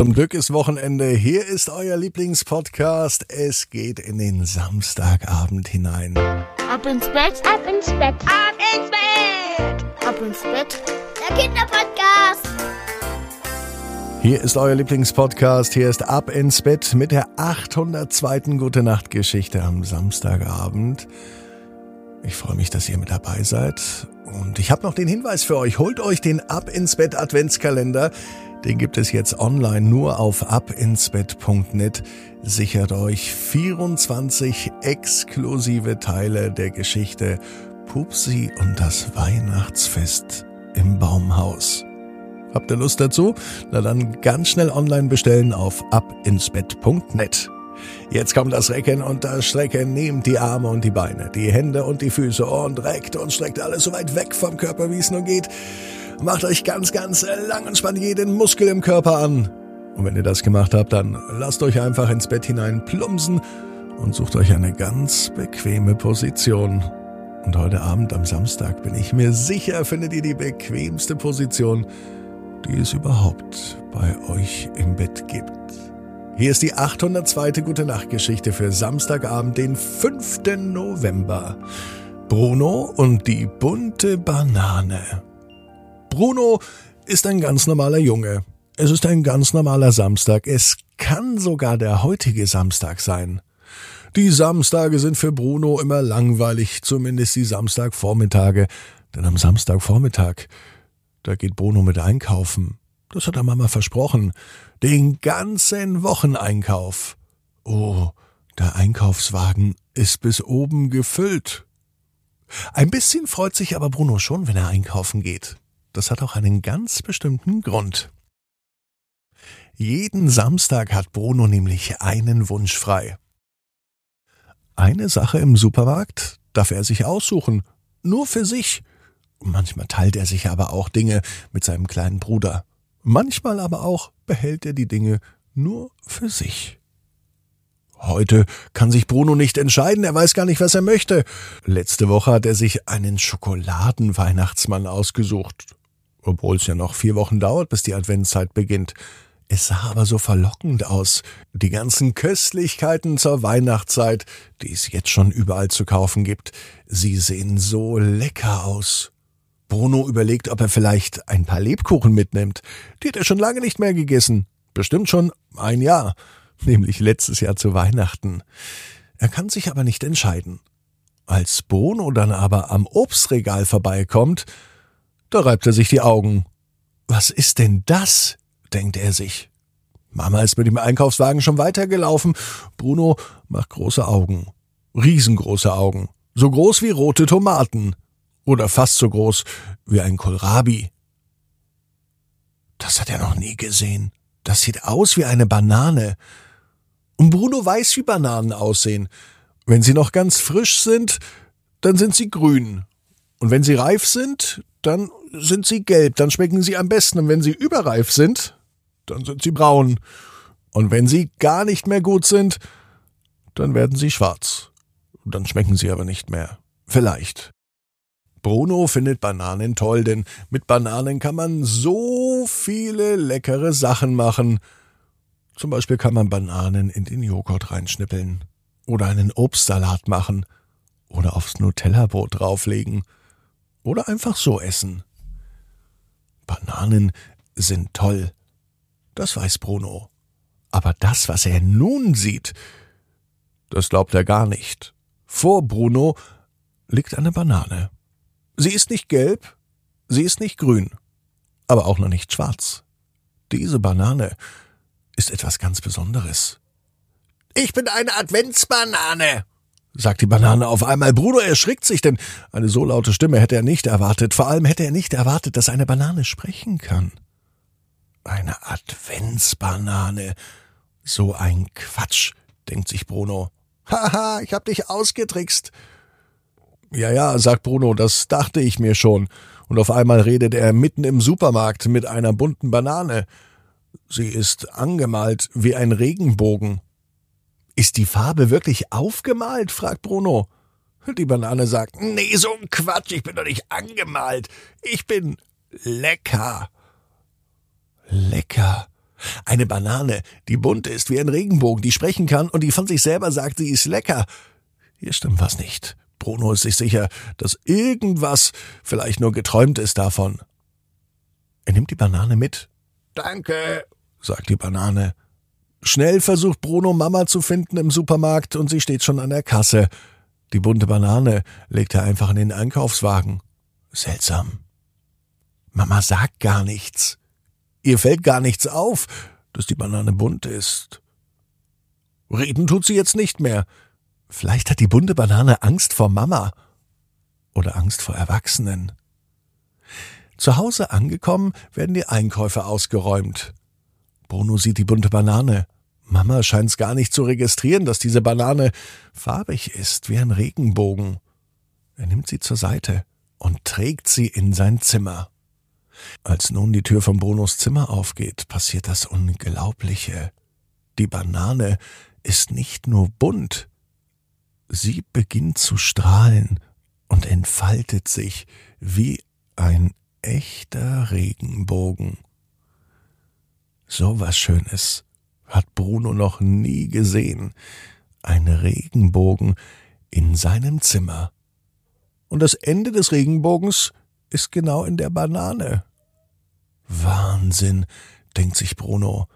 Zum Glück ist Wochenende. Hier ist euer Lieblingspodcast. Es geht in den Samstagabend hinein. Ab ins Bett, ab ins Bett, ab ins Bett, ab ins Bett. Der Kinderpodcast. Hier ist euer Lieblingspodcast. Hier ist Ab ins Bett mit der 802. Gute Nacht Geschichte am Samstagabend. Ich freue mich, dass ihr mit dabei seid. Und ich habe noch den Hinweis für euch. Holt euch den Ab ins Bett Adventskalender. Den gibt es jetzt online nur auf abinsbett.net. Sichert euch 24 exklusive Teile der Geschichte Pupsi und das Weihnachtsfest im Baumhaus. Habt ihr Lust dazu? Na dann ganz schnell online bestellen auf abinsbett.net. Jetzt kommt das Recken und das Strecken. Nehmt die Arme und die Beine, die Hände und die Füße und reckt und streckt alles so weit weg vom Körper, wie es nur geht. Macht euch ganz, ganz lang und spannt jeden Muskel im Körper an. Und wenn ihr das gemacht habt, dann lasst euch einfach ins Bett hinein plumpsen und sucht euch eine ganz bequeme Position. Und heute Abend am Samstag bin ich mir sicher, findet ihr die bequemste Position, die es überhaupt bei euch im Bett gibt. Hier ist die 802. Gute Nacht Geschichte für Samstagabend, den 5. November. Bruno und die bunte Banane. Bruno ist ein ganz normaler Junge. Es ist ein ganz normaler Samstag. Es kann sogar der heutige Samstag sein. Die Samstage sind für Bruno immer langweilig, zumindest die Samstagvormittage. Denn am Samstagvormittag, da geht Bruno mit einkaufen. Das hat er Mama versprochen. Den ganzen Wocheneinkauf. Oh, der Einkaufswagen ist bis oben gefüllt. Ein bisschen freut sich aber Bruno schon, wenn er einkaufen geht. Das hat auch einen ganz bestimmten Grund. Jeden Samstag hat Bruno nämlich einen Wunsch frei. Eine Sache im Supermarkt darf er sich aussuchen, nur für sich. Manchmal teilt er sich aber auch Dinge mit seinem kleinen Bruder. Manchmal aber auch behält er die Dinge nur für sich. Heute kann sich Bruno nicht entscheiden, er weiß gar nicht, was er möchte. Letzte Woche hat er sich einen Schokoladenweihnachtsmann ausgesucht obwohl es ja noch vier Wochen dauert, bis die Adventszeit beginnt. Es sah aber so verlockend aus. Die ganzen Köstlichkeiten zur Weihnachtszeit, die es jetzt schon überall zu kaufen gibt, sie sehen so lecker aus. Bruno überlegt, ob er vielleicht ein paar Lebkuchen mitnimmt. Die hat er schon lange nicht mehr gegessen. Bestimmt schon ein Jahr, nämlich letztes Jahr zu Weihnachten. Er kann sich aber nicht entscheiden. Als Bruno dann aber am Obstregal vorbeikommt, da reibt er sich die Augen. Was ist denn das? denkt er sich. Mama ist mit dem Einkaufswagen schon weitergelaufen. Bruno macht große Augen. Riesengroße Augen. So groß wie rote Tomaten. Oder fast so groß wie ein Kohlrabi. Das hat er noch nie gesehen. Das sieht aus wie eine Banane. Und Bruno weiß, wie Bananen aussehen. Wenn sie noch ganz frisch sind, dann sind sie grün. Und wenn sie reif sind, dann sind sie gelb, dann schmecken sie am besten. Und wenn sie überreif sind, dann sind sie braun. Und wenn sie gar nicht mehr gut sind, dann werden sie schwarz. Dann schmecken sie aber nicht mehr. Vielleicht. Bruno findet Bananen toll, denn mit Bananen kann man so viele leckere Sachen machen. Zum Beispiel kann man Bananen in den Joghurt reinschnippeln. Oder einen Obstsalat machen. Oder aufs Nutella-Brot drauflegen oder einfach so essen. Bananen sind toll. Das weiß Bruno. Aber das, was er nun sieht, das glaubt er gar nicht. Vor Bruno liegt eine Banane. Sie ist nicht gelb, sie ist nicht grün, aber auch noch nicht schwarz. Diese Banane ist etwas ganz Besonderes. Ich bin eine Adventsbanane, sagt die Banane auf einmal. Bruno erschrickt sich, denn eine so laute Stimme hätte er nicht erwartet. Vor allem hätte er nicht erwartet, dass eine Banane sprechen kann. Eine Adventsbanane. So ein Quatsch, denkt sich Bruno. Haha, ich hab dich ausgetrickst. Ja, ja, sagt Bruno, das dachte ich mir schon. Und auf einmal redet er mitten im Supermarkt mit einer bunten Banane. Sie ist angemalt wie ein Regenbogen. Ist die Farbe wirklich aufgemalt? fragt Bruno. Die Banane sagt, nee, so ein Quatsch, ich bin doch nicht angemalt. Ich bin lecker. Lecker. Eine Banane, die bunt ist wie ein Regenbogen, die sprechen kann und die von sich selber sagt, sie ist lecker. Hier stimmt was nicht. Bruno ist sich sicher, dass irgendwas vielleicht nur geträumt ist davon. Er nimmt die Banane mit. Danke, sagt die Banane. Schnell versucht Bruno Mama zu finden im Supermarkt und sie steht schon an der Kasse. Die bunte Banane legt er einfach in den Einkaufswagen. Seltsam. Mama sagt gar nichts. Ihr fällt gar nichts auf, dass die Banane bunt ist. Reden tut sie jetzt nicht mehr. Vielleicht hat die bunte Banane Angst vor Mama oder Angst vor Erwachsenen. Zu Hause angekommen, werden die Einkäufe ausgeräumt. Bruno sieht die bunte Banane. Mama scheint's gar nicht zu registrieren, dass diese Banane farbig ist wie ein Regenbogen. Er nimmt sie zur Seite und trägt sie in sein Zimmer. Als nun die Tür von Brunos Zimmer aufgeht, passiert das Unglaubliche. Die Banane ist nicht nur bunt, sie beginnt zu strahlen und entfaltet sich wie ein echter Regenbogen. So was Schönes hat Bruno noch nie gesehen. Ein Regenbogen in seinem Zimmer. Und das Ende des Regenbogens ist genau in der Banane. Wahnsinn, denkt sich Bruno.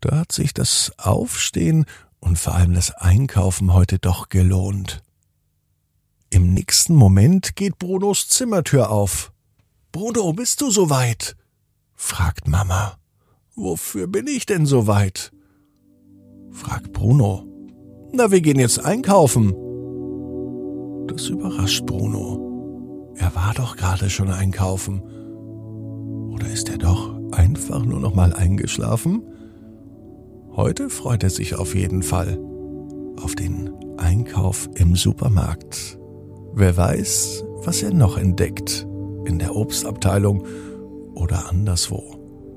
Da hat sich das Aufstehen und vor allem das Einkaufen heute doch gelohnt. Im nächsten Moment geht Brunos Zimmertür auf. Bruno, bist du soweit? fragt Mama. Wofür bin ich denn soweit? fragt Bruno. Na, wir gehen jetzt einkaufen. Das überrascht Bruno. Er war doch gerade schon einkaufen. Oder ist er doch einfach nur noch mal eingeschlafen? Heute freut er sich auf jeden Fall auf den Einkauf im Supermarkt. Wer weiß, was er noch entdeckt in der Obstabteilung oder anderswo.